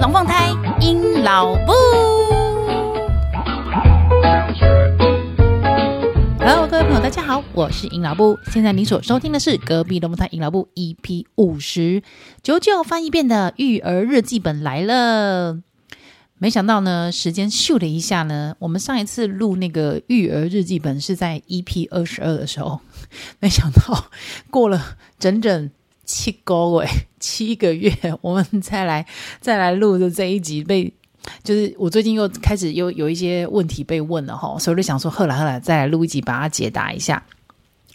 龙凤胎阴老布。Hello，各位朋友，大家好，我是尹老布。现在你所收听的是隔壁龙凤胎尹老布 EP 五十九九翻一遍的育儿日记本来了。没想到呢，时间咻的一下呢，我们上一次录那个育儿日记本是在 EP 二十二的时候，没想到过了整整七个月，七个月，我们再来 再来录的这一集被，就是我最近又开始又有一些问题被问了哈，所以我就想说，后来后来再来录一集，把它解答一下。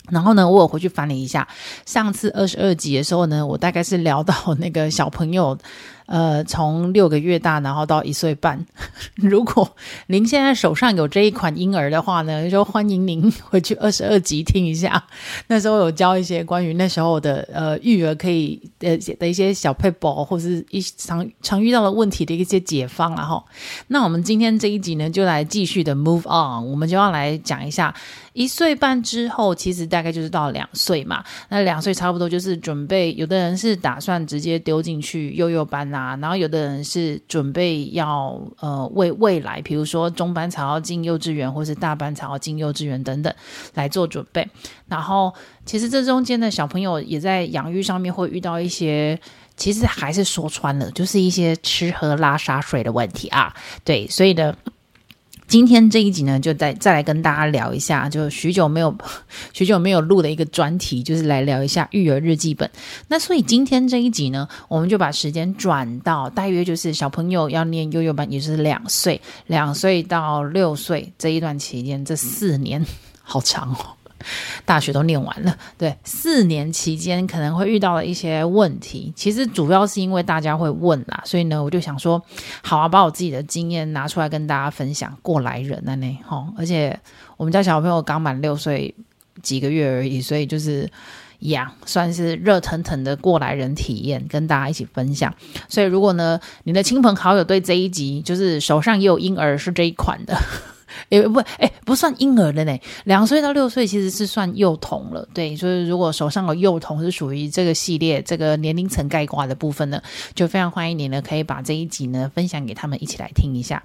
然后呢，我有回去翻了一下上次二十二集的时候呢，我大概是聊到那个小朋友。呃，从六个月大，然后到一岁半。如果您现在手上有这一款婴儿的话呢，就欢迎您回去二十二集听一下。那时候有教一些关于那时候的呃育儿可以呃的一些小撇步，或是一常常遇到的问题的一些解方啊哈。那我们今天这一集呢，就来继续的 move on，我们就要来讲一下一岁半之后，其实大概就是到两岁嘛。那两岁差不多就是准备，有的人是打算直接丢进去幼幼班。啊，然后有的人是准备要呃为未来，比如说中班才要进幼稚园，或是大班才要进幼稚园等等来做准备。然后其实这中间的小朋友也在养育上面会遇到一些，其实还是说穿了，就是一些吃喝拉撒睡的问题啊。对，所以呢。今天这一集呢，就再再来跟大家聊一下，就许久没有 许久没有录的一个专题，就是来聊一下育儿日记本。那所以今天这一集呢，我们就把时间转到大约就是小朋友要念幼幼班，也就是两岁，两岁到六岁这一段期间，这四年 好长哦。大学都念完了，对，四年期间可能会遇到的一些问题，其实主要是因为大家会问啦，所以呢，我就想说，好啊，把我自己的经验拿出来跟大家分享。过来人呢，吼，而且我们家小朋友刚满六岁几个月而已，所以就是呀，算是热腾腾的过来人体验，跟大家一起分享。所以如果呢，你的亲朋好友对这一集就是手上也有婴儿是这一款的。诶，不，诶，不算婴儿的呢，两岁到六岁其实是算幼童了。对，所以如果手上有幼童是属于这个系列这个年龄层概括的部分呢，就非常欢迎你呢，可以把这一集呢分享给他们一起来听一下。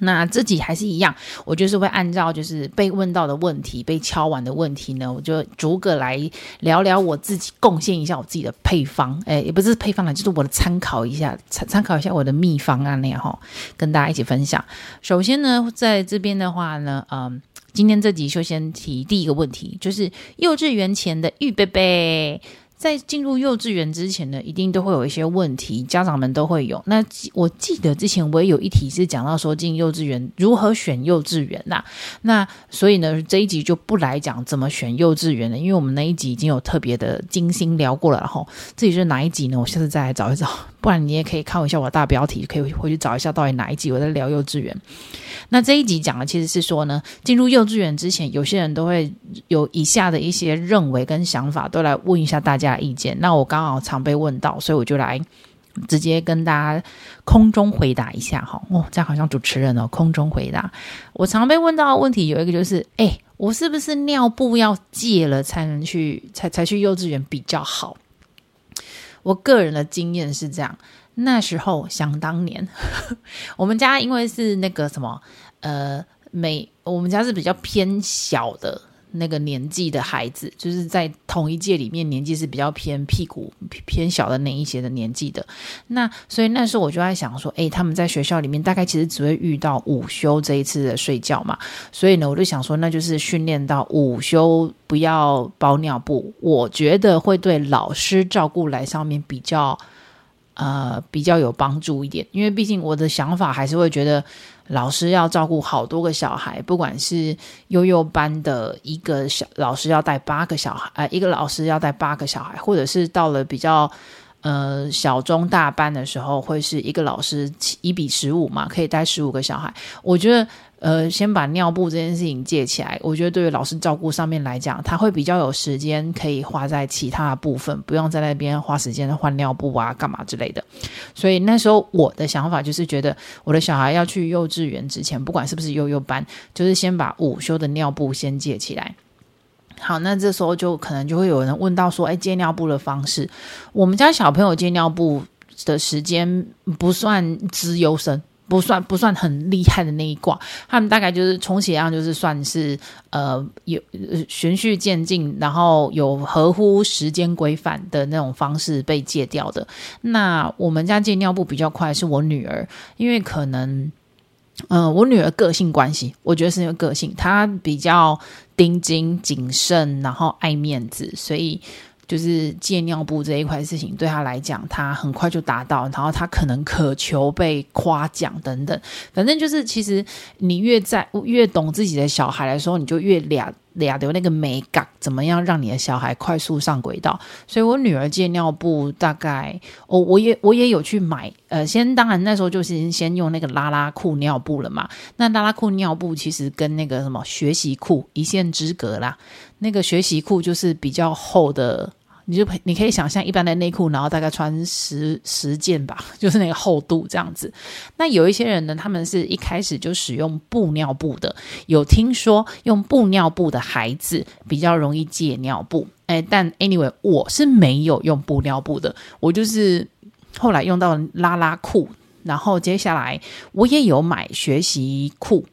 那自己还是一样，我就是会按照就是被问到的问题、被敲完的问题呢，我就逐个来聊聊我自己，贡献一下我自己的配方，诶，也不是配方了，就是我的参考一下，参参考一下我的秘方啊那样哈，跟大家一起分享。首先呢，在这边的话呢，嗯，今天这集就先提第一个问题，就是幼稚园前的预备备。在进入幼稚园之前呢，一定都会有一些问题，家长们都会有。那我记得之前我也有一题是讲到说进幼稚园如何选幼稚园呐、那所以呢，这一集就不来讲怎么选幼稚园了，因为我们那一集已经有特别的精心聊过了。然后这里是哪一集呢？我下次再来找一找，不然你也可以看一下我的大标题，可以回去找一下到底哪一集我在聊幼稚园。那这一集讲的其实是说呢，进入幼稚园之前，有些人都会有以下的一些认为跟想法，都来问一下大家的意见。那我刚好常被问到，所以我就来直接跟大家空中回答一下哈。哦，这样好像主持人哦，空中回答。我常被问到的问题有一个就是，诶，我是不是尿布要戒了才能去才才去幼稚园比较好？我个人的经验是这样。那时候想当年，我们家因为是那个什么，呃，美我们家是比较偏小的那个年纪的孩子，就是在同一届里面年纪是比较偏屁股偏小的那一些的年纪的。那所以那时候我就在想说，诶，他们在学校里面大概其实只会遇到午休这一次的睡觉嘛，所以呢，我就想说，那就是训练到午休不要包尿布，我觉得会对老师照顾来上面比较。呃，比较有帮助一点，因为毕竟我的想法还是会觉得，老师要照顾好多个小孩，不管是幼幼班的一个小老师要带八个小孩，呃，一个老师要带八个小孩，或者是到了比较呃小中大班的时候，会是一个老师一比十五嘛，可以带十五个小孩，我觉得。呃，先把尿布这件事情戒起来，我觉得对于老师照顾上面来讲，他会比较有时间可以花在其他的部分，不用在那边花时间换尿布啊、干嘛之类的。所以那时候我的想法就是觉得，我的小孩要去幼稚园之前，不管是不是幼幼班，就是先把午休的尿布先戒起来。好，那这时候就可能就会有人问到说，哎，戒尿布的方式，我们家小朋友戒尿布。的时间不算资优生。不算不算很厉害的那一挂，他们大概就是充其量就是算是呃有循序渐进，然后有合乎时间规范的那种方式被戒掉的。那我们家戒尿布比较快，是我女儿，因为可能嗯、呃，我女儿个性关系，我觉得是因为个性，她比较盯紧谨慎，然后爱面子，所以。就是戒尿布这一块事情，对他来讲，他很快就达到，然后他可能渴求被夸奖等等。反正就是，其实你越在越懂自己的小孩的时候，你就越俩俩的那个美感，怎么样让你的小孩快速上轨道？所以我女儿戒尿布，大概我我也我也有去买，呃，先当然那时候就是先用那个拉拉裤尿布了嘛。那拉拉裤尿布其实跟那个什么学习裤一线之隔啦。那个学习裤就是比较厚的。你就你可以想象一般的内裤，然后大概穿十十件吧，就是那个厚度这样子。那有一些人呢，他们是一开始就使用布尿布的。有听说用布尿布的孩子比较容易戒尿布，哎，但 anyway，我是没有用布尿布的，我就是后来用到拉拉裤，然后接下来我也有买学习裤。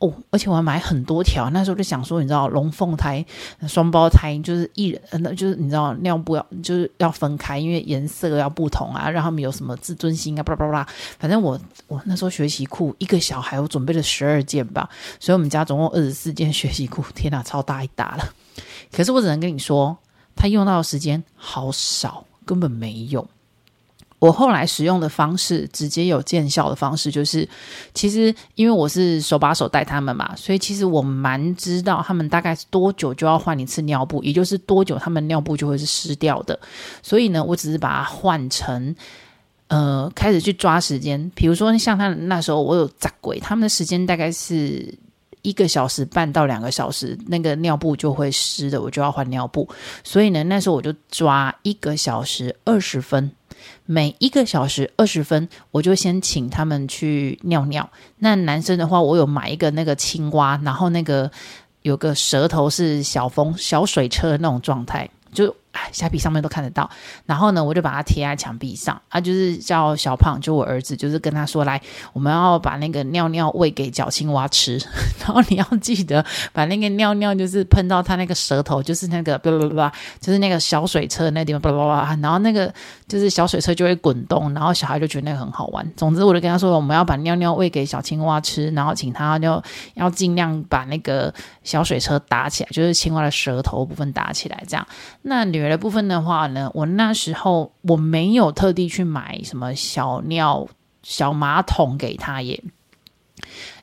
哦，而且我还买很多条，那时候就想说，你知道，龙凤胎、双胞胎就是一人，那就是你知道，尿布要就是要分开，因为颜色要不同啊，让他们有什么自尊心啊，巴拉巴拉。反正我我那时候学习裤一个小孩，我准备了十二件吧，所以我们家总共二十四件学习裤，天哪，超大一打了。可是我只能跟你说，他用到的时间好少，根本没用。我后来使用的方式，直接有见效的方式，就是其实因为我是手把手带他们嘛，所以其实我蛮知道他们大概是多久就要换一次尿布，也就是多久他们尿布就会是湿掉的。所以呢，我只是把它换成，呃，开始去抓时间。比如说像他那时候，我有扎鬼，他们的时间大概是一个小时半到两个小时，那个尿布就会湿的，我就要换尿布。所以呢，那时候我就抓一个小时二十分。每一个小时二十分，我就先请他们去尿尿。那男生的话，我有买一个那个青蛙，然后那个有个舌头是小风小水车那种状态，就。虾皮上面都看得到，然后呢，我就把它贴在墙壁上啊，就是叫小胖，就我儿子，就是跟他说，来，我们要把那个尿尿喂给小青蛙吃，然后你要记得把那个尿尿就是喷到他那个舌头，就是那个不不不，就是那个小水车那地方，不不不，然后那个就是小水车就会滚动，然后小孩就觉得那个很好玩。总之，我就跟他说，我们要把尿尿喂给小青蛙吃，然后请他就要尽量把那个小水车打起来，就是青蛙的舌头部分打起来，这样。那女儿的部分的话呢，我那时候我没有特地去买什么小尿小马桶给她耶，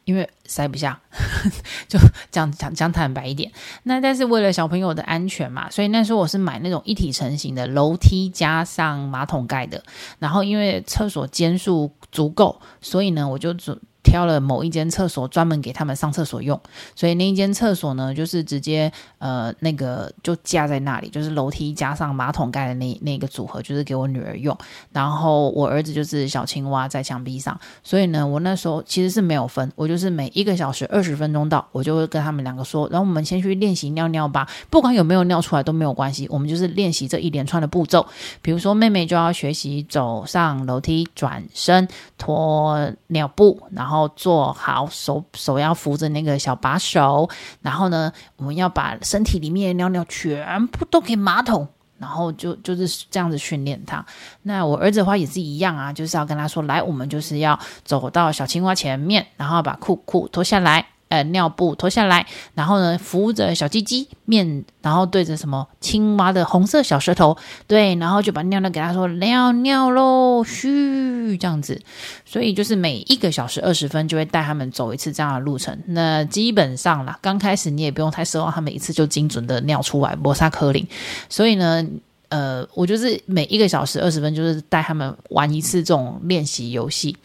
因为塞不下，就讲讲讲坦白一点。那但是为了小朋友的安全嘛，所以那时候我是买那种一体成型的楼梯加上马桶盖的。然后因为厕所间数足够，所以呢，我就准。挑了某一间厕所专门给他们上厕所用，所以那一间厕所呢，就是直接呃那个就架在那里，就是楼梯加上马桶盖的那那个组合，就是给我女儿用。然后我儿子就是小青蛙在墙壁上，所以呢，我那时候其实是没有分，我就是每一个小时二十分钟到，我就会跟他们两个说，然后我们先去练习尿尿吧，不管有没有尿出来都没有关系，我们就是练习这一连串的步骤。比如说妹妹就要学习走上楼梯、转身、脱尿布，然后。然后做好手，手要扶着那个小把手，然后呢，我们要把身体里面的尿尿全部都给马桶，然后就就是这样子训练他。那我儿子的话也是一样啊，就是要跟他说，来，我们就是要走到小青蛙前面，然后把裤裤脱下来。呃，尿布脱下来，然后呢，扶着小鸡鸡面，然后对着什么青蛙的红色小舌头，对，然后就把尿尿给他说尿尿喽，嘘，这样子。所以就是每一个小时二十分就会带他们走一次这样的路程。那基本上啦，刚开始你也不用太奢望他们一次就精准的尿出来，摩萨克林。所以呢，呃，我就是每一个小时二十分就是带他们玩一次这种练习游戏。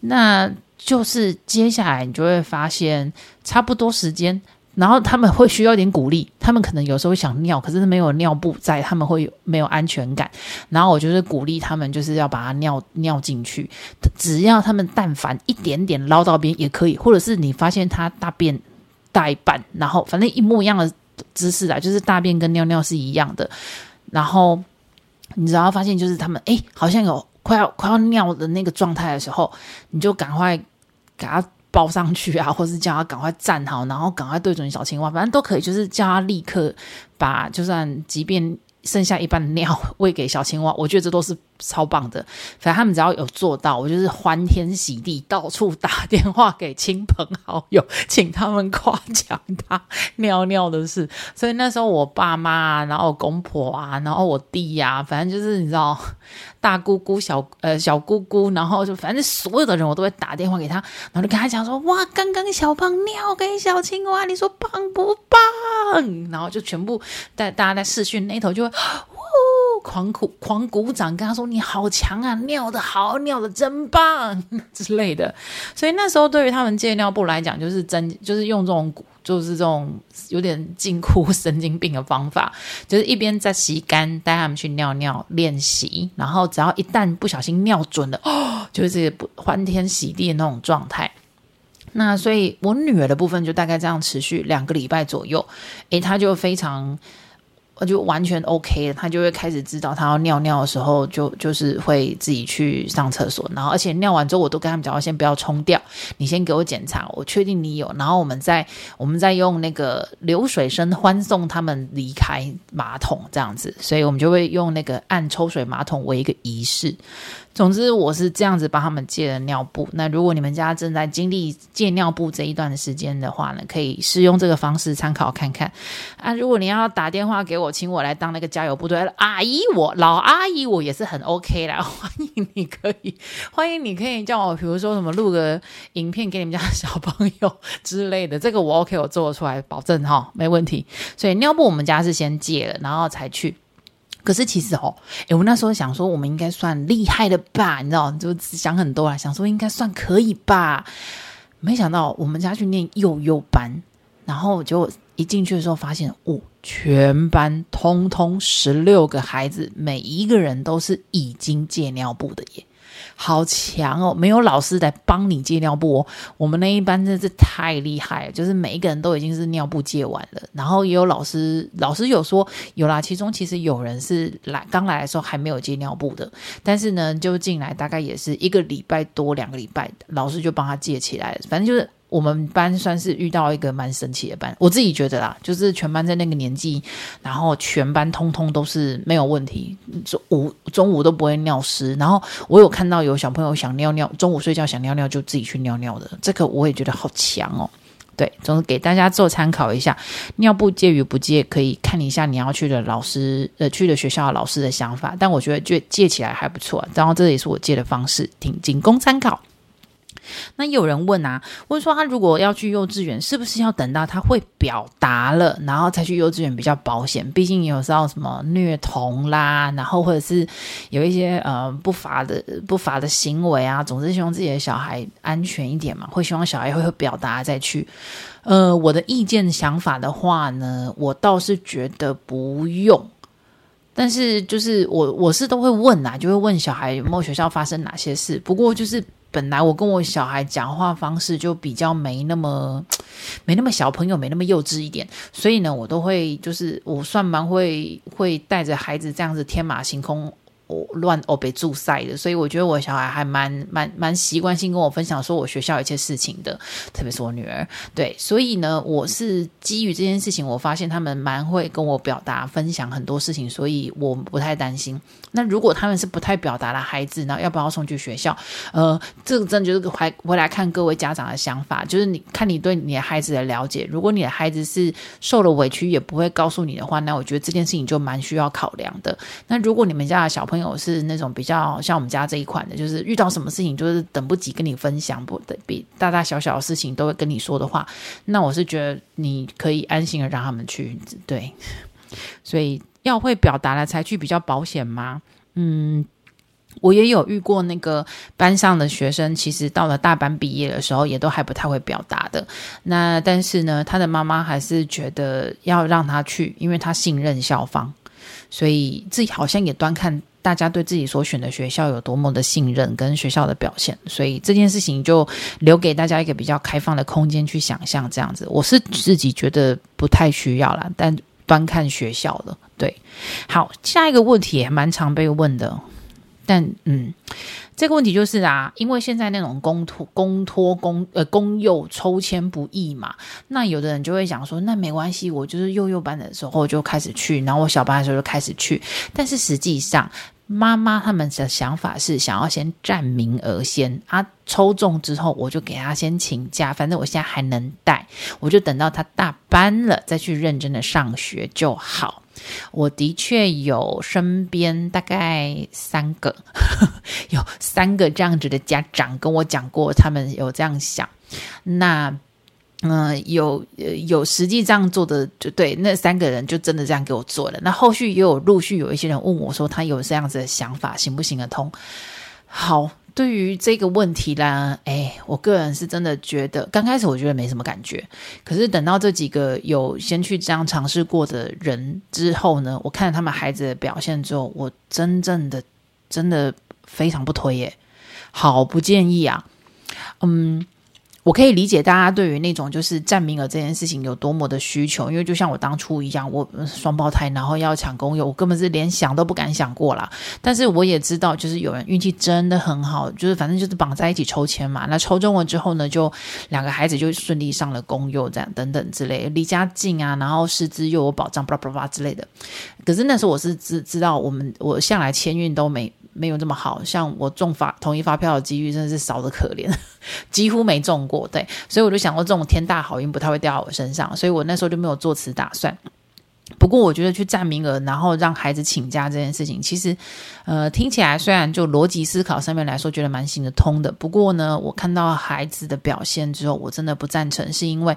那。就是接下来你就会发现差不多时间，然后他们会需要一点鼓励，他们可能有时候想尿，可是没有尿布在，他们会没有安全感。然后我就是鼓励他们，就是要把它尿尿进去，只要他们但凡一点点捞到边也可以，或者是你发现他大便大一半，然后反正一模一样的姿势啊，就是大便跟尿尿是一样的，然后你只要发现就是他们哎好像有。快要快要尿的那个状态的时候，你就赶快给他抱上去啊，或是叫他赶快站好，然后赶快对准小青蛙，反正都可以，就是叫他立刻把，就算即便剩下一半的尿 喂给小青蛙，我觉得这都是。超棒的，反正他们只要有做到，我就是欢天喜地，到处打电话给亲朋好友，请他们夸奖他 尿尿的事。所以那时候我爸妈，然后我公婆啊，然后我弟呀、啊，反正就是你知道，大姑姑、小呃小姑姑，然后就反正所有的人，我都会打电话给他，然后就跟他讲说：哇，刚刚小胖尿给小青蛙，你说棒不棒？然后就全部在大家在视讯那头就会。狂鼓狂鼓掌，跟他说：“你好强啊，尿得好，尿得真棒之类的。”所以那时候对于他们戒尿布来讲，就是真就是用这种就是这种有点近乎神经病的方法，就是一边在洗干带他们去尿尿练习，然后只要一旦不小心尿准了，哦，就是欢天喜地的那种状态。那所以我女儿的部分就大概这样持续两个礼拜左右，诶，她就非常。我就完全 OK 了，他就会开始知道他要尿尿的时候就，就是会自己去上厕所，然后而且尿完之后，我都跟他们讲，我先不要冲掉，你先给我检查，我确定你有，然后我们再我们再用那个流水声欢送他们离开马桶这样子，所以我们就会用那个按抽水马桶为一个仪式。总之，我是这样子帮他们戒了尿布。那如果你们家正在经历戒尿布这一段时间的话呢，可以试用这个方式参考看看啊。如果你要打电话给我，请我来当那个加油部队阿姨我，老阿姨，我也是很 OK 啦。欢迎你可以，欢迎你可以叫我，比如说什么录个影片给你们家小朋友之类的，这个我 OK，我做得出来，保证哈，没问题。所以尿布我们家是先借了，然后才去。可是其实哦，诶，我那时候想说，我们应该算厉害的吧？你知道，就想很多啦，想说应该算可以吧。没想到我们家去念幼幼班，然后就一进去的时候发现，哦，全班通通十六个孩子，每一个人都是已经戒尿布的耶。好强哦！没有老师来帮你戒尿布哦。我们那一班真是太厉害了，就是每一个人都已经是尿布戒完了。然后也有老师，老师有说有啦。其中其实有人是来刚来的时候还没有戒尿布的，但是呢，就进来大概也是一个礼拜多两个礼拜，老师就帮他戒起来了。反正就是。我们班算是遇到一个蛮神奇的班，我自己觉得啦，就是全班在那个年纪，然后全班通通都是没有问题，中午中午都不会尿湿。然后我有看到有小朋友想尿尿，中午睡觉想尿尿就自己去尿尿的，这个我也觉得好强哦。对，总是给大家做参考一下，尿布借与不借可以看一下你要去的老师呃去的学校的老师的想法，但我觉得就借起来还不错，然后这也是我借的方式，仅仅供参考。那有人问啊，问说他如果要去幼稚园，是不是要等到他会表达了，然后才去幼稚园比较保险？毕竟有时候什么虐童啦，然后或者是有一些呃不法的不法的行为啊，总是希望自己的小孩安全一点嘛，会希望小孩会会表达再去。呃，我的意见想法的话呢，我倒是觉得不用。但是就是我我是都会问啊，就会问小孩有没有学校发生哪些事。不过就是。本来我跟我小孩讲话方式就比较没那么 没那么小朋友，没那么幼稚一点，所以呢，我都会就是我算蛮会会带着孩子这样子天马行空。我乱哦被助赛的，所以我觉得我小孩还蛮蛮蛮习惯性跟我分享说我学校一切事情的，特别是我女儿。对，所以呢，我是基于这件事情，我发现他们蛮会跟我表达分享很多事情，所以我不太担心。那如果他们是不太表达的孩子，那要不要送去学校？呃，这个真的就是还回来看各位家长的想法，就是你看你对你的孩子的了解。如果你的孩子是受了委屈也不会告诉你的话，那我觉得这件事情就蛮需要考量的。那如果你们家的小朋友，朋友是那种比较像我们家这一款的，就是遇到什么事情就是等不及跟你分享，不的比大大小小的事情都会跟你说的话，那我是觉得你可以安心的让他们去。对，所以要会表达了才去比较保险吗？嗯，我也有遇过那个班上的学生，其实到了大班毕业的时候，也都还不太会表达的。那但是呢，他的妈妈还是觉得要让他去，因为他信任校方。所以自己好像也端看大家对自己所选的学校有多么的信任跟学校的表现，所以这件事情就留给大家一个比较开放的空间去想象这样子。我是自己觉得不太需要啦，但端看学校了。对，好，下一个问题也蛮常被问的，但嗯，这个问题就是啊，因为现在那种公托、公托、公呃公幼抽签不易嘛，那有的人就会想说，那没关系，我就是幼幼班的时候就开始去，然后我小班的时候就开始去。但是实际上，妈妈他们的想法是想要先占名额先，啊，抽中之后我就给他先请假，反正我现在还能带，我就等到他大班了再去认真的上学就好。我的确有身边大概三个，有三个这样子的家长跟我讲过，他们有这样想。那，嗯、呃，有有实际这样做的，就对，那三个人就真的这样给我做了。那后续也有陆续有一些人问我说，他有这样子的想法，行不行得通？好。对于这个问题啦，哎，我个人是真的觉得，刚开始我觉得没什么感觉，可是等到这几个有先去这样尝试过的人之后呢，我看了他们孩子的表现之后，我真正的真的非常不推耶，好不建议啊，嗯。我可以理解大家对于那种就是占名额这件事情有多么的需求，因为就像我当初一样，我双胞胎，然后要抢公幼，我根本是连想都不敢想过啦。但是我也知道，就是有人运气真的很好，就是反正就是绑在一起抽签嘛。那抽中了之后呢，就两个孩子就顺利上了公幼，这样等等之类，离家近啊，然后师资又有保障，巴拉巴拉之类的。可是那时候我是知知道，我们我向来签运都没。没有这么好，像我中发统一发票的几率真的是少的可怜，几乎没中过。对，所以我就想过这种天大好运不太会掉到我身上，所以我那时候就没有做此打算。不过我觉得去占名额，然后让孩子请假这件事情，其实呃听起来虽然就逻辑思考上面来说觉得蛮行得通的，不过呢，我看到孩子的表现之后，我真的不赞成，是因为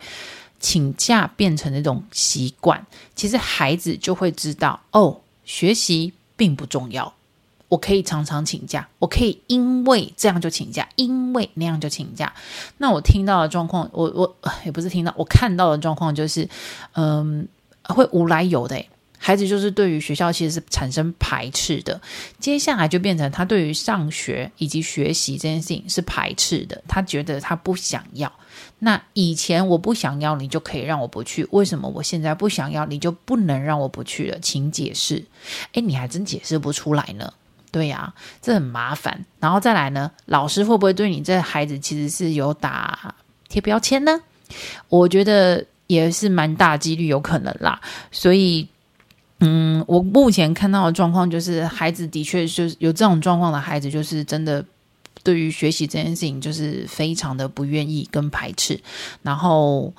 请假变成那种习惯，其实孩子就会知道哦，学习并不重要。我可以常常请假，我可以因为这样就请假，因为那样就请假。那我听到的状况，我我也不是听到，我看到的状况就是，嗯，会无来由的，孩子就是对于学校其实是产生排斥的。接下来就变成他对于上学以及学习这件事情是排斥的，他觉得他不想要。那以前我不想要，你就可以让我不去，为什么我现在不想要，你就不能让我不去了？请解释。诶，你还真解释不出来呢。对呀、啊，这很麻烦。然后再来呢，老师会不会对你这孩子其实是有打贴标签呢？我觉得也是蛮大几率有可能啦。所以，嗯，我目前看到的状况就是，孩子的确就是有这种状况的孩子，就是真的对于学习这件事情就是非常的不愿意跟排斥，然后。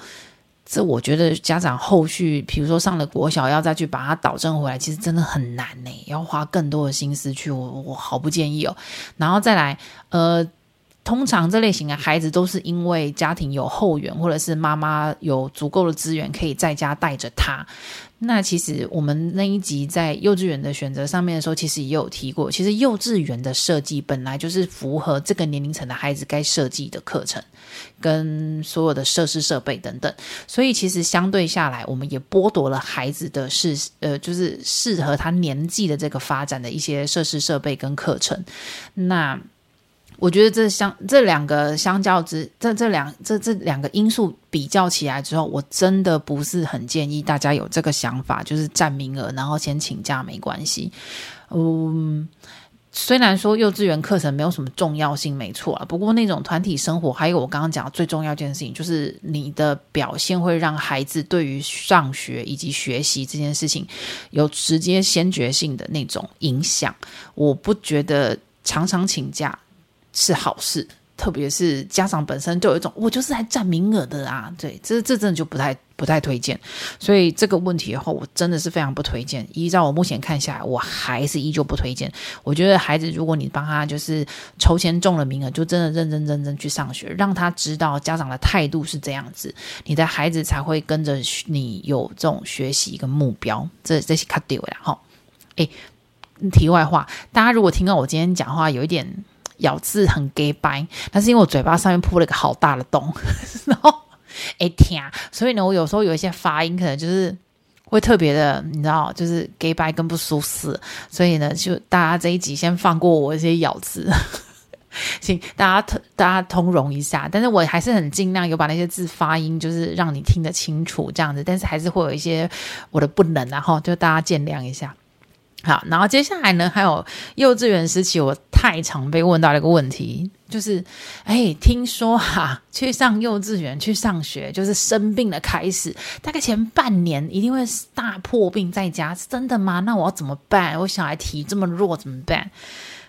这我觉得家长后续，比如说上了国小，要再去把它导正回来，其实真的很难呢，要花更多的心思去，我我好不建议哦。然后再来，呃。通常这类型的孩子都是因为家庭有后援，或者是妈妈有足够的资源可以在家带着他。那其实我们那一集在幼稚园的选择上面的时候，其实也有提过，其实幼稚园的设计本来就是符合这个年龄层的孩子该设计的课程，跟所有的设施设备等等。所以其实相对下来，我们也剥夺了孩子的适呃，就是适合他年纪的这个发展的一些设施设备跟课程。那我觉得这相这两个相较之这这两这这两个因素比较起来之后，我真的不是很建议大家有这个想法，就是占名额然后先请假没关系。嗯，虽然说幼稚园课程没有什么重要性，没错啊，不过那种团体生活，还有我刚刚讲的最重要一件事情，就是你的表现会让孩子对于上学以及学习这件事情有直接先决性的那种影响。我不觉得常常请假。是好事，特别是家长本身就有一种我就是来占名额的啊，对，这这真的就不太不太推荐。所以这个问题以后，我真的是非常不推荐。依照我目前看下来，我还是依旧不推荐。我觉得孩子，如果你帮他就是抽签中了名额，就真的认认真真去上学，让他知道家长的态度是这样子，你的孩子才会跟着你有这种学习一个目标。这这是卡丢了哈。诶，题外话，大家如果听到我今天讲话有一点。咬字很假掰，但是因为我嘴巴上面破了一个好大的洞，然后哎天，所以呢，我有时候有一些发音可能就是会特别的，你知道，就是假掰跟不舒适，所以呢，就大家这一集先放过我一些咬字，请大家大家通融一下。但是我还是很尽量有把那些字发音，就是让你听得清楚这样子，但是还是会有一些我的不能，然后就大家见谅一下。好，然后接下来呢，还有幼稚园时期，我太常被问到一个问题，就是，哎，听说哈、去上幼稚园去上学，就是生病的开始，大概前半年一定会大破病在家，是真的吗？那我要怎么办？我小孩体这么弱，怎么办？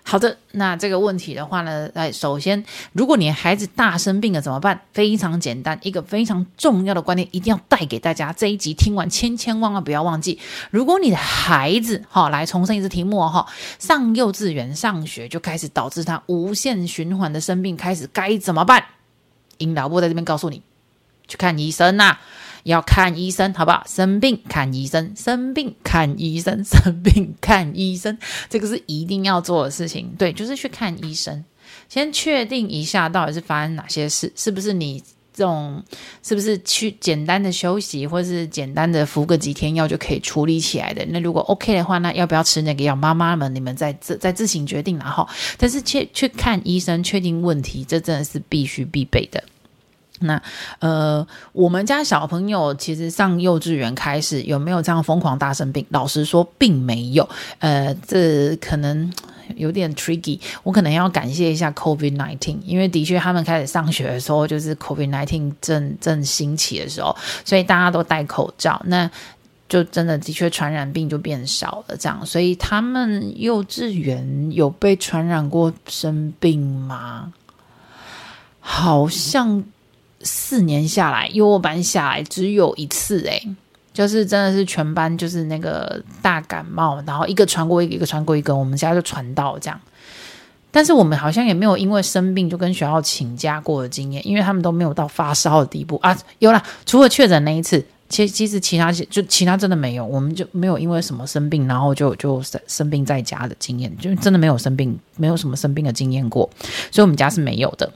好的，那这个问题的话呢，来，首先，如果你孩子大生病了怎么办？非常简单，一个非常重要的观念一定要带给大家。这一集听完，千千万万不要忘记。如果你的孩子，哈，来重申一次题目哈，上幼稚园上学就开始导致他无限循环的生病，开始该怎么办？医疗部在这边告诉你，去看医生呐、要看医生，好不好？生病看医生，生病看医生，生病看医生，这个是一定要做的事情。对，就是去看医生，先确定一下到底是发生哪些事，是不是你这种，是不是去简单的休息，或是简单的服个几天药就可以处理起来的？那如果 OK 的话，那要不要吃那个药？妈妈们，你们再自再自行决定，然后，但是去去看医生，确定问题，这真的是必须必备的。那呃，我们家小朋友其实上幼稚园开始有没有这样疯狂大生病？老实说，并没有。呃，这可能有点 tricky。我可能要感谢一下 COVID-19，因为的确他们开始上学的时候，就是 COVID-19 正正兴起的时候，所以大家都戴口罩，那就真的的确传染病就变少了。这样，所以他们幼稚园有被传染过生病吗？好像。四年下来，幼儿班下来只有一次，诶，就是真的是全班就是那个大感冒，然后一个传过一个，一个传过一个，我们家就传到这样。但是我们好像也没有因为生病就跟学校请假过的经验，因为他们都没有到发烧的地步啊。有啦，除了确诊那一次，其其实其他就其他真的没有，我们就没有因为什么生病，然后就就生生病在家的经验，就真的没有生病，没有什么生病的经验过，所以我们家是没有的。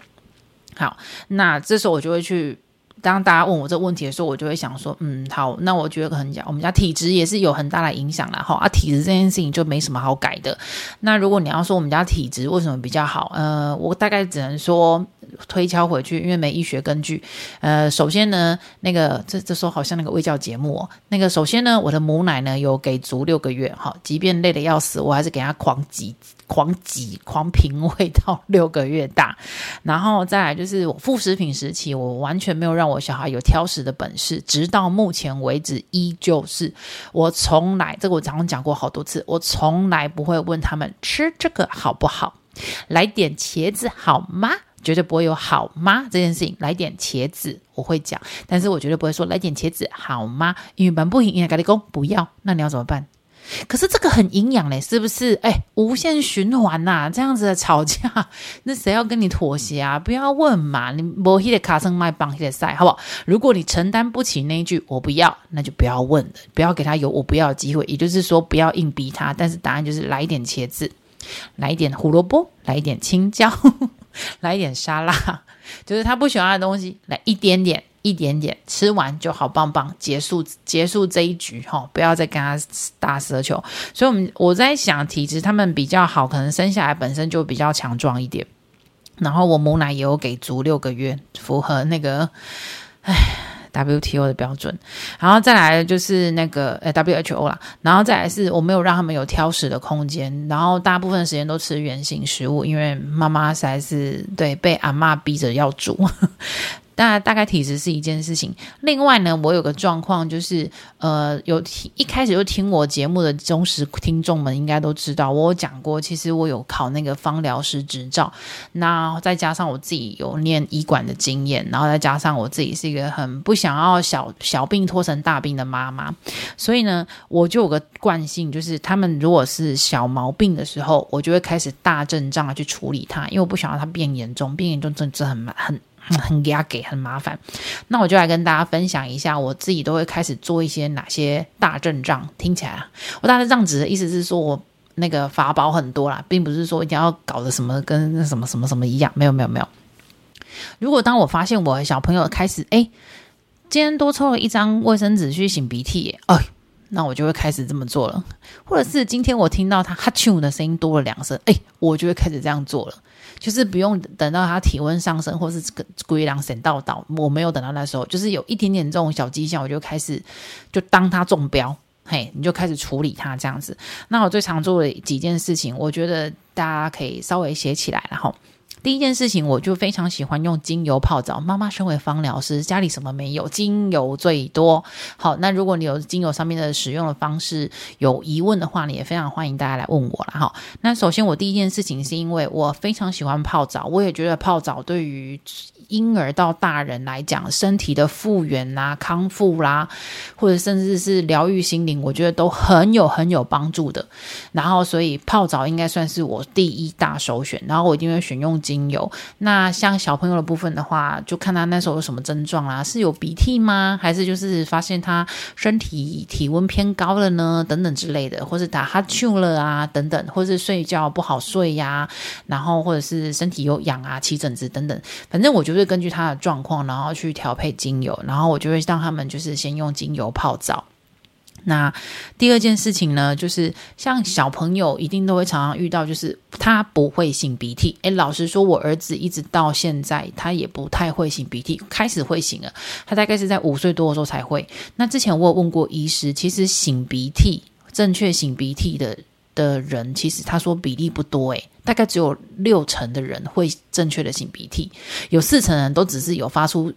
好，那这时候我就会去，当大家问我这个问题的时候，我就会想说，嗯，好，那我觉得很讲，我们家体质也是有很大的影响啦。哈，啊，体质这件事情就没什么好改的。那如果你要说我们家体质为什么比较好，呃，我大概只能说推敲回去，因为没医学根据。呃，首先呢，那个这这时候好像那个卫教节目哦，那个首先呢，我的母奶呢有给足六个月，哈，即便累得要死，我还是给他狂挤。狂挤狂品喂到六个月大，然后再来就是我副食品时期，我完全没有让我小孩有挑食的本事，直到目前为止依旧是。我从来这个我早上讲过好多次，我从来不会问他们吃这个好不好，来点茄子好吗？绝对不会有好吗这件事情。来点茄子我会讲，但是我绝对不会说来点茄子好吗？因为蛮不营养，跟你讲不要，那你要怎么办？可是这个很营养嘞，是不是？哎，无限循环呐、这样子的吵架，那谁要跟你妥协啊？不要问嘛，你莫希的卡森麦帮希的赛，好不好？如果你承担不起那一句我不要，那就不要问了，不要给他有我不要的机会。也就是说，不要硬逼他。但是答案就是来一点茄子，来一点胡萝卜，来一点青椒，来一点沙拉，就是他不喜欢的东西，来一点点。一点点吃完就好，棒棒，结束结束这一局哈，不要再跟他大奢求。所以，我们我在想，体质他们比较好，可能生下来本身就比较强壮一点。然后我母奶也有给足六个月，符合那个哎 WTO 的标准。然后再来就是那个呃 WHO 啦，然后再来是我没有让他们有挑食的空间，然后大部分时间都吃原型食物，因为妈妈实在是对被阿妈逼着要煮。大大概体质是一件事情。另外呢，我有个状况就是，呃，有一开始就听我节目的忠实听众们应该都知道，我有讲过，其实我有考那个芳疗师执照。那再加上我自己有念医馆的经验，然后再加上我自己是一个很不想要小小病拖成大病的妈妈，所以呢，我就有个惯性，就是他们如果是小毛病的时候，我就会开始大阵仗去处理它，因为我不想要它变严重，变严重真的很很。很给他给很麻烦，那我就来跟大家分享一下，我自己都会开始做一些哪些大阵仗。听起来，我大阵仗指的意思是说我那个法宝很多啦，并不是说一定要搞得什么跟那什么什么什么一样。没有没有没有。如果当我发现我的小朋友开始哎，今天多抽了一张卫生纸去擤鼻涕，哎，那我就会开始这么做了。或者是今天我听到他哈啾的声音多了两声，哎，我就会开始这样做了。就是不用等到他体温上升，或是这个龟狼神到倒，我没有等到那时候，就是有一点点这种小迹象，我就开始就当他中标，嘿，你就开始处理他这样子。那我最常做的几件事情，我觉得大家可以稍微写起来，然后。第一件事情，我就非常喜欢用精油泡澡。妈妈身为芳疗师，家里什么没有？精油最多。好，那如果你有精油上面的使用的方式有疑问的话，你也非常欢迎大家来问我了哈。那首先，我第一件事情是因为我非常喜欢泡澡，我也觉得泡澡对于婴儿到大人来讲，身体的复原啦、康复啦，或者甚至是疗愈心灵，我觉得都很有很有帮助的。然后，所以泡澡应该算是我第一大首选。然后，我一定会选用精。油，那像小朋友的部分的话，就看他那时候有什么症状啊？是有鼻涕吗？还是就是发现他身体体温偏高了呢？等等之类的，或是打哈欠了啊？等等，或是睡觉不好睡呀、然后或者是身体有痒啊、起疹子等等，反正我就会根据他的状况，然后去调配精油，然后我就会让他们就是先用精油泡澡。那第二件事情呢，就是像小朋友一定都会常常遇到，就是他不会擤鼻涕。诶，老实说，我儿子一直到现在他也不太会擤鼻涕，开始会擤了，他大概是在五岁多的时候才会。那之前我有问过医师，其实擤鼻涕，正确擤鼻涕的的人，其实他说比例不多，诶，大概只有六成的人会正确的擤鼻涕，有四成人都只是有发出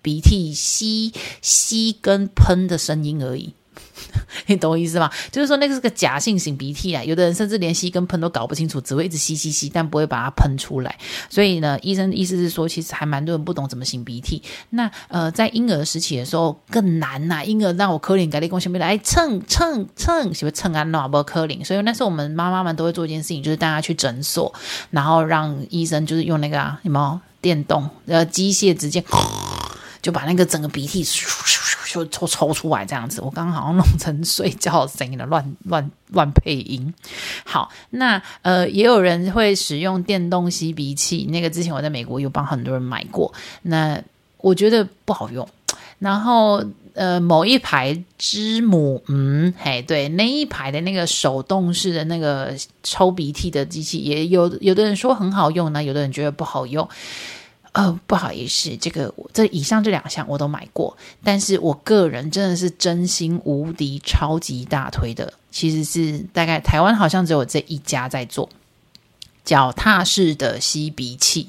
鼻涕吸吸跟喷的声音而已。你懂我意思吗？就是说那个是个假性擤鼻涕啊，有的人甚至连吸跟喷都搞不清楚，只会一直吸吸吸，但不会把它喷出来。所以呢，医生的意思是说，其实还蛮多人不懂怎么擤鼻涕。那呃，在婴儿时期的时候更难呐、婴儿让我科林改立功先别来蹭蹭蹭，喜不蹭啊？那不科林。所以那时候我们妈妈们都会做一件事情，就是带他去诊所，然后让医生就是用那个啊，有没有电动呃机械直接就把那个整个鼻涕。就抽抽出来这样子，我刚刚好像弄成睡觉的声音了，乱乱乱配音。好，那呃，也有人会使用电动吸鼻器，那个之前我在美国有帮很多人买过，那我觉得不好用。然后呃，某一排之母，嗯，嘿，对，那一排的那个手动式的那个抽鼻涕的机器，也有有的人说很好用呢，有的人觉得不好用。呃，不好意思，这个这以上这两项我都买过，但是我个人真的是真心无敌超级大推的，其实是大概台湾好像只有这一家在做脚踏式的吸鼻器。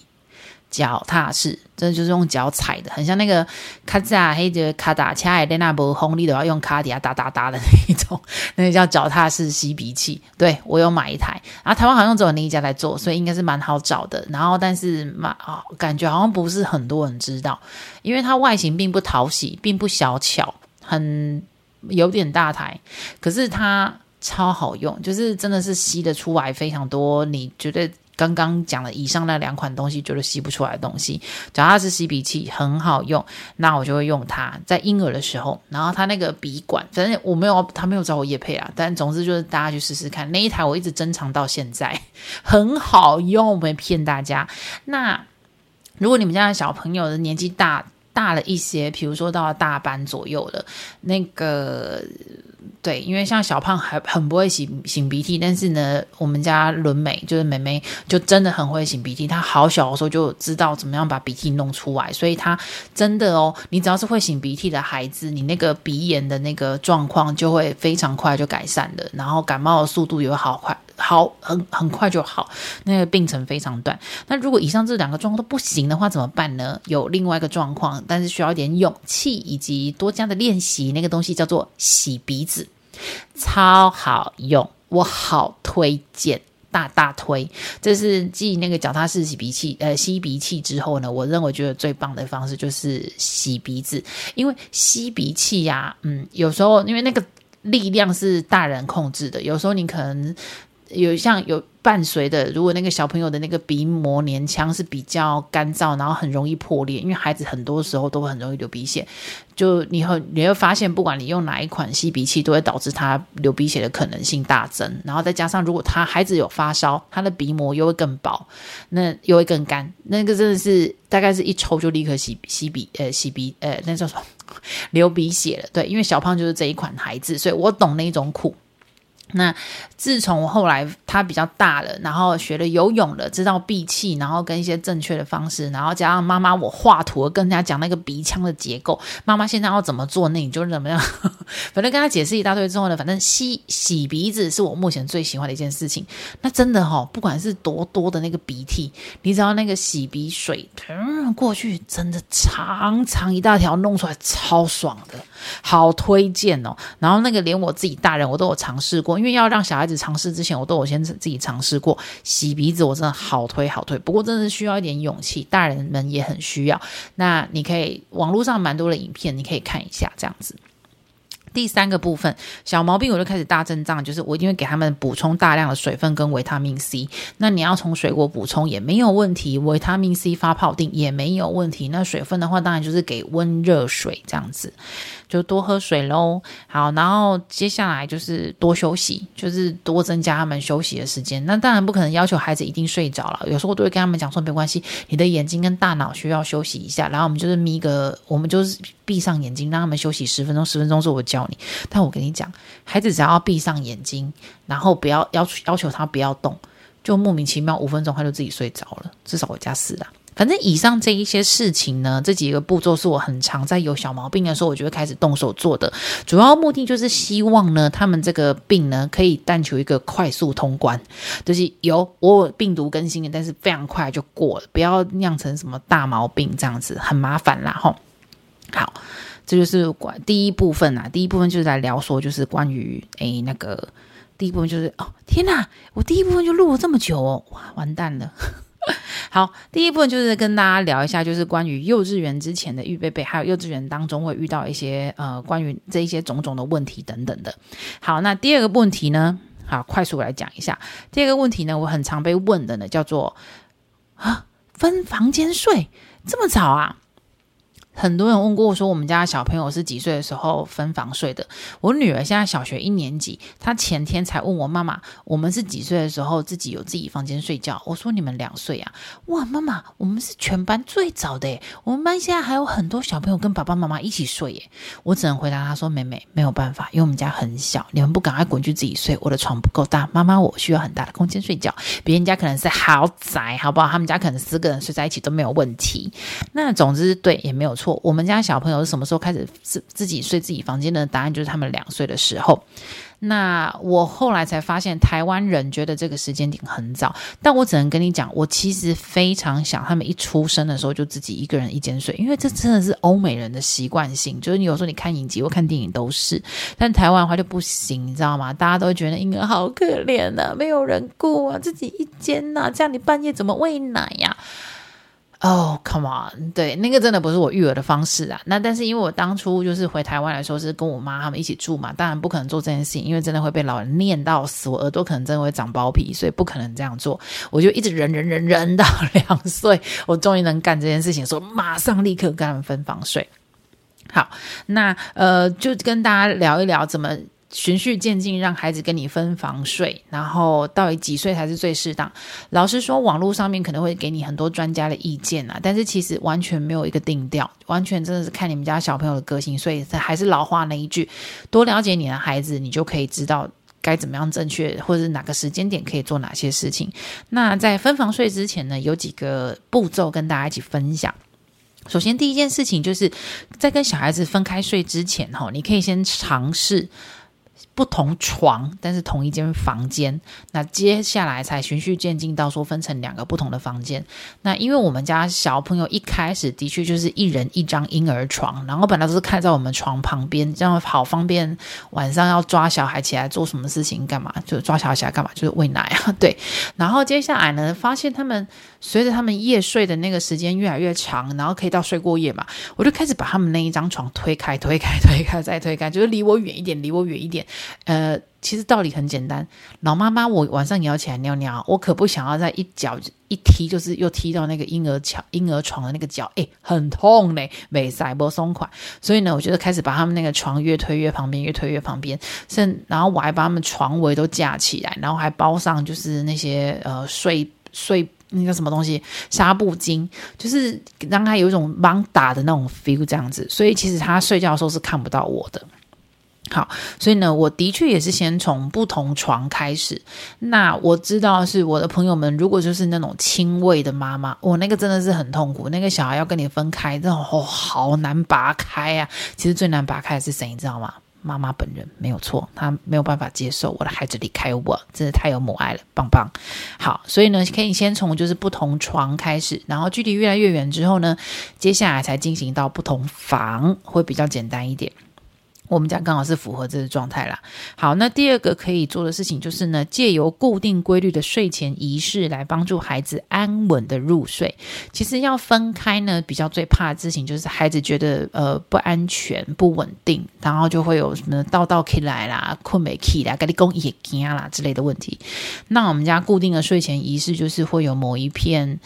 脚踏式，真的就是用脚踩的，很像那个卡扎黑的卡打恰的那波红利都要用卡底下哒哒哒的那一种，那个叫脚踏式吸鼻器。对，我有买一台，然后台湾好像只有那一家在做，所以应该是蛮好找的。然后，但是蛮哦，感觉好像不是很多人知道，因为它外形并不讨喜，并不小巧，很有点大台，可是它超好用，就是真的是吸得出来非常多，你觉得？刚刚讲了以上那两款东西，觉得吸不出来的东西，脚踏式吸鼻器很好用，那我就会用它。在婴儿的时候，然后它那个鼻管，反正我没有，他没有找我业配啊，但总之就是大家去试试看。那一台我一直珍藏到现在，很好用，没骗大家。那如果你们家的小朋友的年纪大大了一些，比如说到了大班左右的，那个。对，因为像小胖还很不会擤擤鼻涕，但是呢，我们家伦美就是妹妹，就真的很会擤鼻涕。她好小的时候就知道怎么样把鼻涕弄出来，所以她真的哦，你只要是会擤鼻涕的孩子，你那个鼻炎的那个状况就会非常快就改善了，然后感冒的速度也会好快，好很很快就好，那个病程非常短。那如果以上这两个状况都不行的话，怎么办呢？有另外一个状况，但是需要一点勇气以及多加的练习，那个东西叫做洗鼻子。超好用，我好推荐，大大推。这是继那个脚踏式洗鼻器，呃，吸鼻器之后呢，我认为觉得最棒的方式就是洗鼻子，因为吸鼻器呀、嗯，有时候因为那个力量是大人控制的，有时候你可能有像有。伴随的，如果那个小朋友的那个鼻膜黏腔是比较干燥，然后很容易破裂，因为孩子很多时候都很容易流鼻血，就你很你会发现，不管你用哪一款吸鼻器，都会导致他流鼻血的可能性大增。然后再加上，如果他孩子有发烧，他的鼻膜又会更薄，那又会更干，那个真的是大概是一抽就立刻洗洗鼻呃洗鼻呃那叫什么流鼻血了。对，因为小胖就是这一款孩子，所以我懂那种苦。那自从后来他比较大了，然后学了游泳了，知道闭气，然后跟一些正确的方式，然后加上妈妈我画图跟人家讲那个鼻腔的结构，妈妈现在要怎么做，那你就怎么样。反正跟他解释一大堆之后呢，反正吸洗鼻子是我目前最喜欢的一件事情。那真的哈、哦，不管是多多的那个鼻涕，你知道那个洗鼻水过去，真的长长一大条弄出来，超爽的，好推荐哦。然后那个连我自己大人我都有尝试过。因为要让小孩子尝试之前，我都有先自己尝试过洗鼻子，我真的好推好推。不过真的是需要一点勇气，大人们也很需要。那你可以网络上蛮多的影片，你可以看一下这样子。第三个部分，小毛病我就开始大阵仗，就是我一定会给他们补充大量的水分跟维他命 C。那你要从水果补充也没有问题，维他命 C 发泡定也没有问题。那水分的话，当然就是给温热水这样子，就多喝水喽。好，然后接下来就是多休息，就是多增加他们休息的时间。那当然不可能要求孩子一定睡着了，有时候我都会跟他们讲说，没关系，你的眼睛跟大脑需要休息一下。然后我们就是眯个，我们就是闭上眼睛，让他们休息十分钟，十分钟之后我教。但我跟你讲，孩子只要闭上眼睛，然后不要要求要求他不要动，就莫名其妙五分钟他就自己睡着了。至少我家是的。反正以上这一些事情呢，这几个步骤是我很常在有小毛病的时候，我就会开始动手做的。主要目的就是希望呢，他们这个病呢可以但求一个快速通关，就是有我有病毒更新的，但是非常快就过了，不要酿成什么大毛病这样子，很麻烦啦吼。好。这就是关第一部分啊，第一部分就是来聊说，就是关于诶那个第一部分就是哦天哪，我第一部分就录了这么久哦，哇完蛋了。好，第一部分就是跟大家聊一下，就是关于幼稚园之前的预备备，还有幼稚园当中会遇到一些呃关于这一些种种的问题等等的。好，那第二个问题呢，好快速来讲一下。第二个问题呢，我很常被问的呢，叫做啊分房间睡这么早啊？很多人问过我说，我们家小朋友是几岁的时候分房睡的？我女儿现在小学一年级，她前天才问我妈妈，我们是几岁的时候自己有自己房间睡觉？我说你们两岁啊！哇，妈妈，我们是全班最早的耶，我们班现在还有很多小朋友跟爸爸妈妈一起睡耶。我只能回答她说，妹妹没有办法，因为我们家很小，你们不赶快滚去自己睡，我的床不够大，妈妈我需要很大的空间睡觉。别人家可能是豪宅，好不好？他们家可能四个人睡在一起都没有问题。那总之对也没有错。错，我们家小朋友是什么时候开始自自己睡自己房间的？答案就是他们两岁的时候。那我后来才发现，台湾人觉得这个时间点很早，但我只能跟你讲，我其实非常想他们一出生的时候就自己一个人一间睡，因为这真的是欧美人的习惯性，就是你有时候你看影集或看电影都是，但台湾的话就不行，你知道吗？大家都会觉得婴儿好可怜啊，没有人顾啊，自己一间呐、这样你半夜怎么喂奶呀？哦、，come on，对，那个真的不是我育儿的方式啊。那但是因为我当初就是回台湾来说，是跟我妈他们一起住嘛，当然不可能做这件事情，因为真的会被老人念到死，我耳朵可能真的会长包皮，所以不可能这样做。我就一直忍忍忍忍到 两岁，我终于能干这件事情，说马上立刻跟他们分房睡。好，那呃，就跟大家聊一聊怎么。循序渐进，让孩子跟你分房睡，然后到底几岁才是最适当？老实说，网络上面可能会给你很多专家的意见啊，但是其实完全没有一个定调，完全真的是看你们家小朋友的个性。所以还是老话那一句，多了解你的孩子，你就可以知道该怎么样正确，或者是哪个时间点可以做哪些事情。那在分房睡之前呢，有几个步骤跟大家一起分享。首先，第一件事情就是在跟小孩子分开睡之前，哈，你可以先尝试。Just 不同床，但是同一间房间。那接下来才循序渐进到说分成两个不同的房间。那因为我们家小朋友一开始的确就是一人一张婴儿床，然后本来都是看在我们床旁边，这样好方便。晚上要抓小孩起来做什么事情干嘛？就抓小孩起来干嘛？就是喂奶啊。对。然后接下来呢，发现他们随着他们夜睡的那个时间越来越长，然后可以到睡过夜嘛，我就开始把他们那一张床推开、推开、推开再推开，就是离我远一点，离我远一点。呃，其实道理很简单，老妈妈，我晚上也要起来尿尿，我可不想要再一脚一踢，就是又踢到那个婴儿床、婴儿床的那个脚，诶，很痛嘞，没塞不松垮。所以呢，我觉得开始把他们那个床越推越旁边，越推越旁边，甚然后我还把他们床围都架起来，然后还包上就是那些呃睡睡那个什么东西纱布巾，就是让他有一种盲打的那种 feel 这样子。所以其实他睡觉的时候是看不到我的。好，所以呢，我的确也是先从不同床开始。那我知道是我的朋友们，如果就是那种亲喂的妈妈，我、那个真的是很痛苦，那个小孩要跟你分开，这种哦好难拔开啊。其实最难拔开的是谁，你知道吗？妈妈本人没有错，她没有办法接受我的孩子离开我，真的太有母爱了，棒棒。好，所以呢，可以先从就是不同床开始，然后距离越来越远之后呢，接下来才进行到不同房，会比较简单一点。我们家刚好是符合这个状态啦。好，那第二个可以做的事情就是呢，借由固定规律的睡前仪式来帮助孩子安稳的入睡。其实要分开呢，比较最怕的事情就是孩子觉得呃不安全、不稳定，然后就会有什么叨叨起来啦、困没起来、跟你讲也惊啦之类的问题。那我们家固定的睡前仪式就是会有某一片。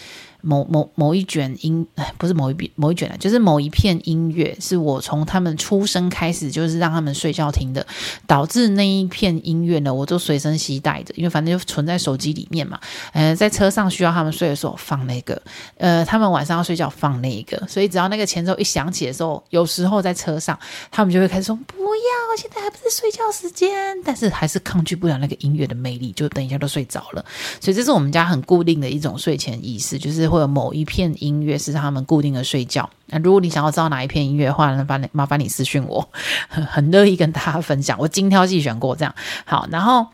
某某某一卷音，不是某一笔某一卷，就是某一片音乐，是我从他们出生开始就是让他们睡觉听的，导致那一片音乐呢，我都随身携带着，因为反正就存在手机里面嘛。呃，在车上需要他们睡的时候放那个，呃，他们晚上要睡觉放那个，所以只要那个前奏一响起的时候，有时候在车上他们就会开始说不要，现在还不是睡觉时间，但是还是抗拒不了那个音乐的魅力，就等一下都睡着了。所以这是我们家很固定的一种睡前仪式，就是。会有某一片音乐是他们固定的睡觉。那如果你想要知道哪一片音乐的话，麻烦麻烦你私讯我，很 很乐意跟大家分享。我精挑细选过这样。好，然后。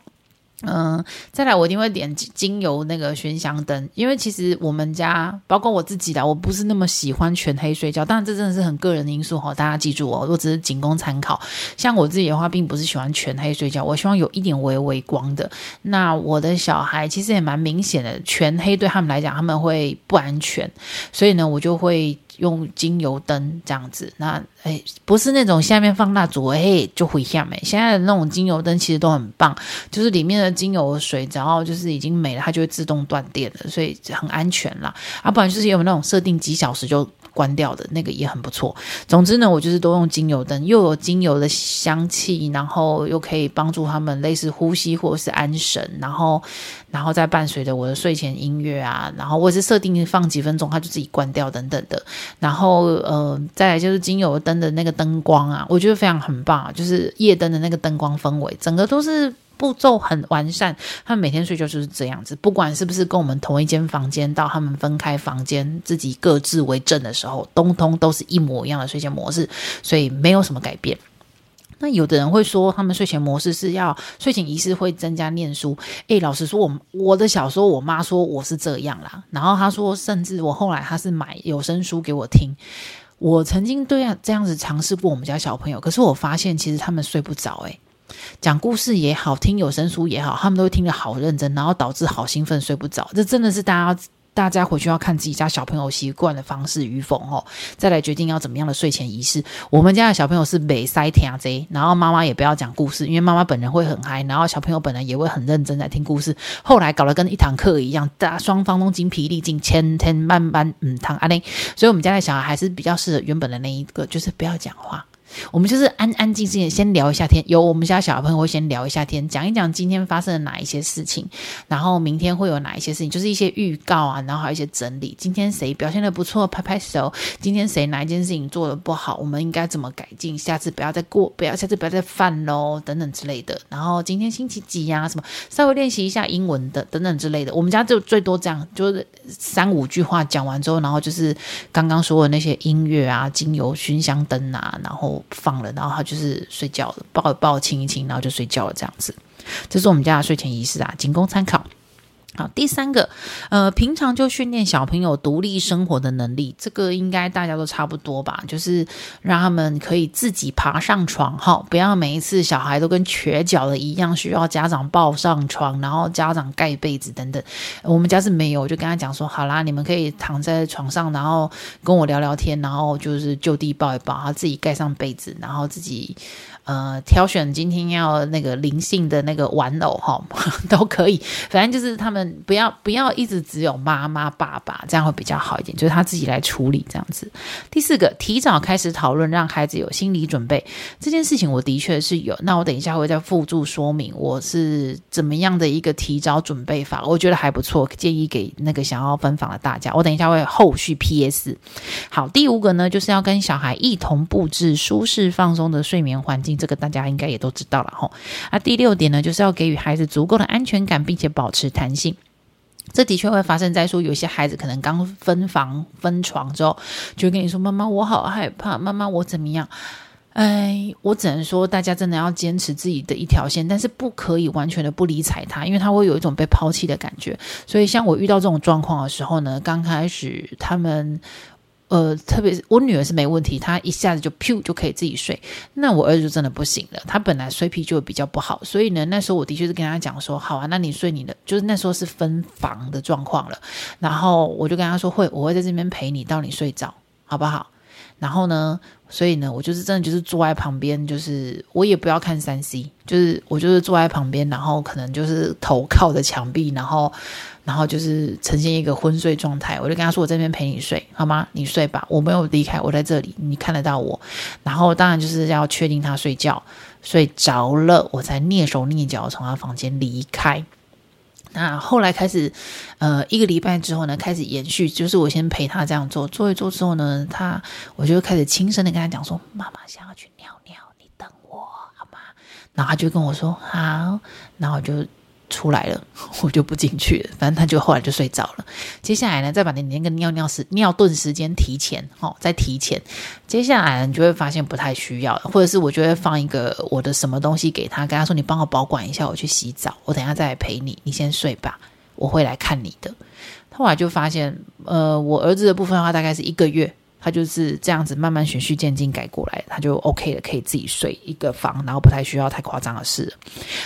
嗯，再来我一定会点精油那个熏香灯，因为其实我们家包括我自己的，我不是那么喜欢全黑睡觉，当然这真的是很个人的因素哈，大家记住哦，我只是仅供参考。像我自己的话，并不是喜欢全黑睡觉，我希望有一点微微光的。那我的小孩其实也蛮明显的，全黑对他们来讲他们会不安全，所以呢，我就会。用精油灯这样子，那哎，不是那种下面放蜡烛，哎，就会下面。现在的那种精油灯其实都很棒，就是里面的精油水，只要就是已经没了，它就会自动断电了，所以很安全啦。啊，不然就是有那种设定几小时就。关掉的那个也很不错。总之呢，我就是都用精油灯，又有精油的香气，然后又可以帮助他们类似呼吸或者是安神，然后，然后再伴随着我的睡前音乐啊，然后我也是设定放几分钟，它就自己关掉等等的。然后呃，再来就是精油灯的那个灯光啊，我觉得非常很棒，就是夜灯的那个灯光氛围，整个都是。步骤很完善，他们每天睡觉就是这样子，不管是不是跟我们同一间房间，到他们分开房间自己各自为政的时候，通通都是一模一样的睡前模式，所以没有什么改变。那有的人会说，他们睡前模式是要睡前仪式会增加念书。诶，老实说，我我的小时候，我妈说我是这样啦，然后她说，甚至我后来她是买有声书给我听。我曾经对啊这样子尝试过我们家小朋友，可是我发现其实他们睡不着诶。讲故事也好，听有声书也好，他们都会听得好认真，然后导致好兴奋，睡不着。这真的是大家大家回去要看自己家小朋友习惯的方式与否哦，再来决定要怎么样的睡前仪式。我们家的小朋友是没塞听这，然后妈妈也不要讲故事，因为妈妈本人会很嗨，然后小朋友本人也会很认真在听故事。后来搞得跟一堂课一样，大双方都精疲力尽，千天万般嗯堂阿内。所以我们家的小孩还是比较适合原本的那一个，就是不要讲话。我们就是安安静静的先聊一下天，有我们家小朋友会先聊一下天，讲一讲今天发生了哪一些事情，然后明天会有哪一些事情，就是一些预告啊，然后还有一些整理。今天谁表现的不错，拍拍手；今天谁哪一件事情做的不好，我们应该怎么改进？下次不要再过，不要下次不要再犯喽，等等之类的。然后今天星期几呀？什么稍微练习一下英文的，等等之类的。我们家就最多这样，就是三五句话讲完之后，然后就是刚刚说的那些音乐啊、精油熏香灯啊，然后。放了，然后他就是睡觉了，抱抱，亲一亲，然后就睡觉了，这样子。这是我们家的睡前仪式啊，仅供参考。好，第三个，呃，平常就训练小朋友独立生活的能力，这个应该大家都差不多吧？就是让他们可以自己爬上床，哈，不要每一次小孩都跟瘸脚的一样，需要家长抱上床，然后家长盖被子等等。我们家是没有，我就跟他讲说，好啦，你们可以躺在床上，然后跟我聊聊天，然后就是就地抱一抱，他自己盖上被子，然后自己。呃，挑选今天要那个灵性的那个玩偶哈，都可以。反正就是他们不要不要一直只有妈妈爸爸，这样会比较好一点，就是他自己来处理这样子。第四个，提早开始讨论，让孩子有心理准备。这件事情我的确是有，那我等一下会再附注说明我是怎么样的一个提早准备法，我觉得还不错，建议给那个想要分房的大家。我等一下会后续 PS。好，第五个呢，就是要跟小孩一同布置舒适放松的睡眠环境，这个大家应该也都知道了吼。啊，第六点呢，就是要给予孩子足够的安全感，并且保持弹性。这的确会发生在说，有些孩子可能刚分房分床之后，就跟你说：“妈妈，我好害怕，妈妈，我怎么样？”哎，我只能说，大家真的要坚持自己的一条线，但是不可以完全的不理睬他，因为他会有一种被抛弃的感觉。所以，像我遇到这种状况的时候呢，刚开始他们。呃，特别是我女儿是没问题，她一下子就噗就可以自己睡。那我儿子真的不行了，他本来睡皮就比较不好，所以呢，那时候我的确是跟他讲说，好啊，那你睡你的，就是那时候是分房的状况了。然后我就跟他说，会，我会在这边陪你到你睡着，好不好？然后呢，所以呢，我就是真的就是坐在旁边，就是我也不要看三 C，就是我就是坐在旁边，然后可能就是头靠着墙壁，然后然后就是呈现一个昏睡状态。我就跟他说：“我这边陪你睡，好吗？你睡吧，我没有离开，我在这里，你看得到我。”然后当然就是要确定他睡觉睡着了，我才蹑手蹑脚从他房间离开。那后来开始，呃，一个礼拜之后呢，开始延续，就是我先陪他这样做，做一做之后呢，他我就开始轻声的跟他讲说：“妈妈想要去尿尿，你等我好吗？”然后他就跟我说：“好。”然后我就。出来了，我就不进去了。反正他就后来就睡着了。接下来呢，再把你那个尿尿时尿遁时间提前，哦，再提前。接下来你就会发现不太需要，或者是我就会放一个我的什么东西给他，跟他说：“你帮我保管一下，我去洗澡，我等一下再来陪你，你先睡吧，我会来看你的。”后来就发现，呃，我儿子的部分的话，大概是一个月。他就是这样子慢慢循序渐进改过来，他就 OK 了，可以自己睡一个房，然后不太需要太夸张的事。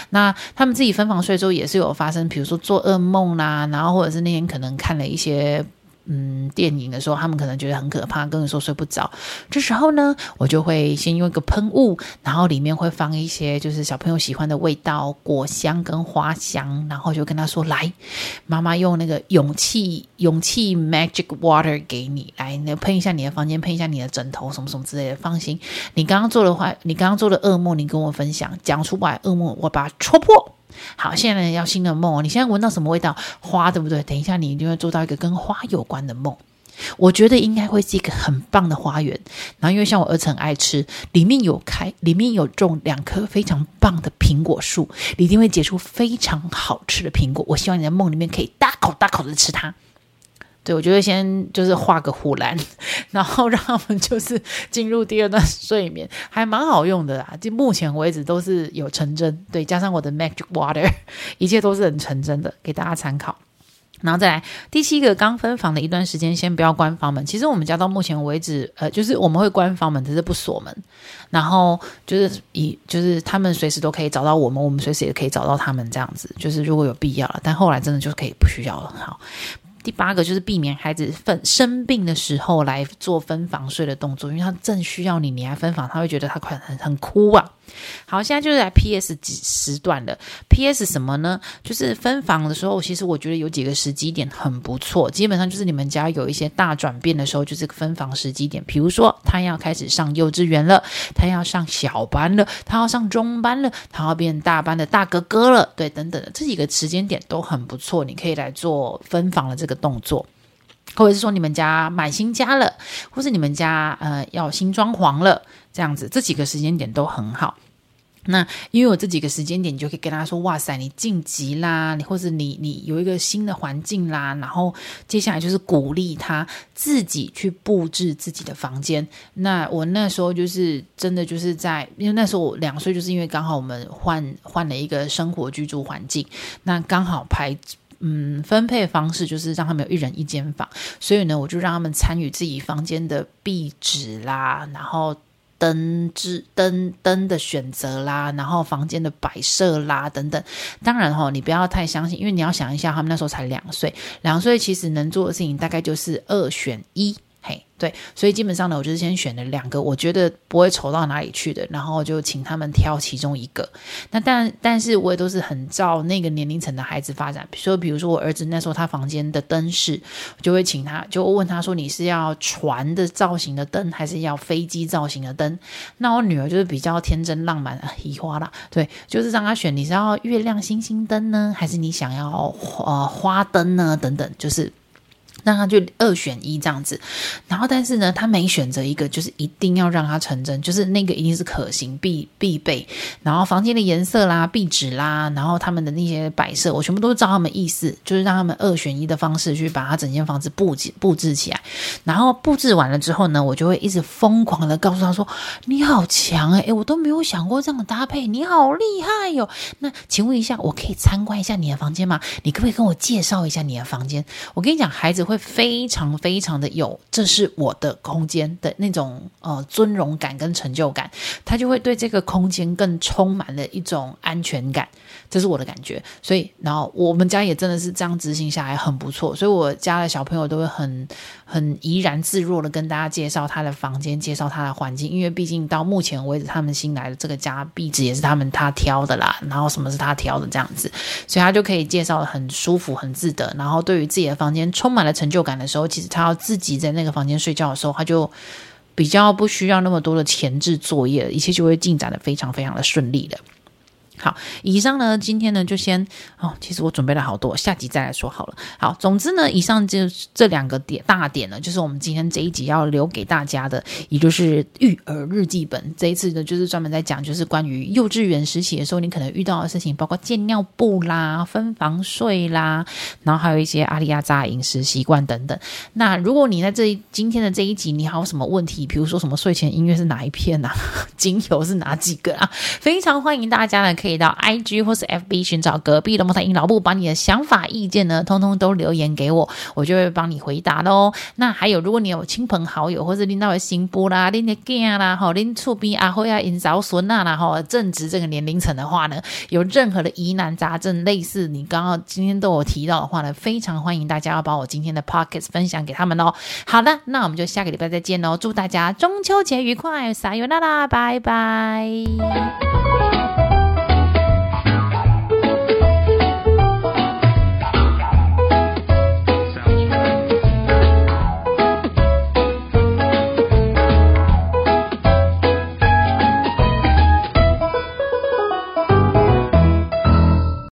那他们自己分房睡之后，也是有发生，比如说做噩梦啦，然后或者是那天可能看了一些。嗯，电影的时候，他们可能觉得很可怕，跟你说睡不着。这时候呢，我就会先用一个喷雾，然后里面会放一些就是小朋友喜欢的味道，果香跟花香，然后就跟他说：“来，妈妈用那个勇气 勇气 magic water 给你，来，你喷一下你的房间，喷一下你的枕头，什么什么之类的。放心，你刚刚做的话，你刚刚做的噩梦，你跟我分享，讲出来噩梦，我把它戳破。”好，现在要新的梦。你现在闻到什么味道？花，对不对？等一下，你一定会做到一个跟花有关的梦。我觉得应该会是一个很棒的花园。然后，因为像我儿子很爱吃，里面有开，里面有种两棵非常棒的苹果树，一定会结出非常好吃的苹果。我希望你在梦里面可以大口大口的吃它。对，我觉得先就是画个护栏，然后让他们就是进入第二段睡眠，还蛮好用的啦。就目前为止都是有成真，对，加上我的 Magic Water，一切都是很成真的，给大家参考。然后再来第七个，刚分房的一段时间，先不要关房门。其实我们家到目前为止，呃，就是我们会关房门，只是不锁门。然后就是以，就是他们随时都可以找到我们，我们随时也可以找到他们，这样子。就是如果有必要了，但后来真的就可以不需要了。好。第八个就是避免孩子分生病的时候来做分房睡的动作，因为他正需要你，你来分房，他会觉得他快很很哭啊。好，现在就是来 PS 几时段了。PS 什么呢？就是分房的时候，其实我觉得有几个时机点很不错。基本上就是你们家有一些大转变的时候，就是分房时机点。比如说，他要开始上幼稚园了，他要上小班了，他要上中班了，他要变大班的大哥哥了，对，等等的这几个时间点都很不错，你可以来做分房的这个动作，或者是说你们家买新家了，或是你们家呃要新装潢了，这样子这几个时间点都很好。那因为我这几个时间点，你就可以跟他说：“哇塞，你晋级啦，你或者你你有一个新的环境啦。”然后接下来就是鼓励他自己去布置自己的房间。那我那时候就是真的就是在，因为那时候我两岁，就是因为刚好我们换换了一个生活居住环境，那刚好排嗯分配方式就是让他们有一人一间房，所以呢，我就让他们参与自己房间的壁纸啦，然后。灯之灯灯的选择啦，然后房间的摆设啦等等，当然哈，你不要太相信，因为你要想一下，他们那时候才两岁，两岁其实能做的事情大概就是二选一。对，所以基本上呢，我就是先选了两个我觉得不会丑到哪里去的，然后就请他们挑其中一个。那但但是我也都是很照那个年龄层的孩子发展。比如说，比如说我儿子那时候他房间的灯饰，我就会请他，就问他说：“你是要船的造型的灯，还是要飞机造型的灯？”那我女儿就是比较天真浪漫，移花啦，对，就是让他选，你是要月亮星星灯呢，还是你想要呃花灯呢？等等，就是。让他就二选一这样子，然后但是呢，他每选择一个，就是一定要让他成真，就是那个一定是可行必必备。然后房间的颜色啦、壁纸啦，然后他们的那些摆设，我全部都是照他们意思，就是让他们二选一的方式去把他整间房子布置布置起来。然后布置完了之后呢，我就会一直疯狂的告诉他说：“你好强，诶，我都没有想过这样的搭配，你好厉害哟。”那请问一下，我可以参观一下你的房间吗？你可不可以跟我介绍一下你的房间？我跟你讲，孩子会。非常非常的有，这是我的空间的那种呃尊荣感跟成就感，他就会对这个空间更充满了一种安全感，这是我的感觉。所以，然后我们家也真的是这样执行下来很不错，所以我家的小朋友都会很很怡然自若的跟大家介绍他的房间，介绍他的环境，因为毕竟到目前为止，他们新来的这个家壁纸也是他们他挑的啦，然后什么是他挑的这样子，所以他就可以介绍的很舒服、很自得，然后对于自己的房间充满了成。就感的时候，其实他要自己在那个房间睡觉的时候，他就比较不需要那么多的前置作业，一切就会进展的非常非常的顺利的。好，以上呢，今天呢就先哦，其实我准备了好多，下集再来说好了。好，总之呢，以上就这两个点大点呢，就是我们今天这一集要留给大家的，也就是育儿日记本。这一次呢，就是专门在讲，就是关于幼稚园时期的时候，你可能遇到的事情，包括戒尿布啦、分房睡啦，然后还有一些阿里亚扎饮食习惯等等。那如果你在这今天的这一集，你还有什么问题？比如说什么睡前音乐是哪一片啊？精油是哪几个啊？非常欢迎大家呢，可以。可以到 IG 或是 FB 寻找隔壁龙凤胎阴老布，把你的想法、意见呢，通通都留言给我，我就会帮你回答喽。那还有，如果你有亲朋好友，或是领导的新妇啦、拎的囝啦、吼拎厝边阿辉啊、因嫂孙啊，然后正值这个年龄层的话呢，有任何的疑难杂症，类似你刚刚今天都有提到的话呢，非常欢迎大家要把我今天的 Podcast 分享给他们哦。好的，那我们就下个礼拜再见喽，祝大家中秋节愉快，撒由那拉，拜拜。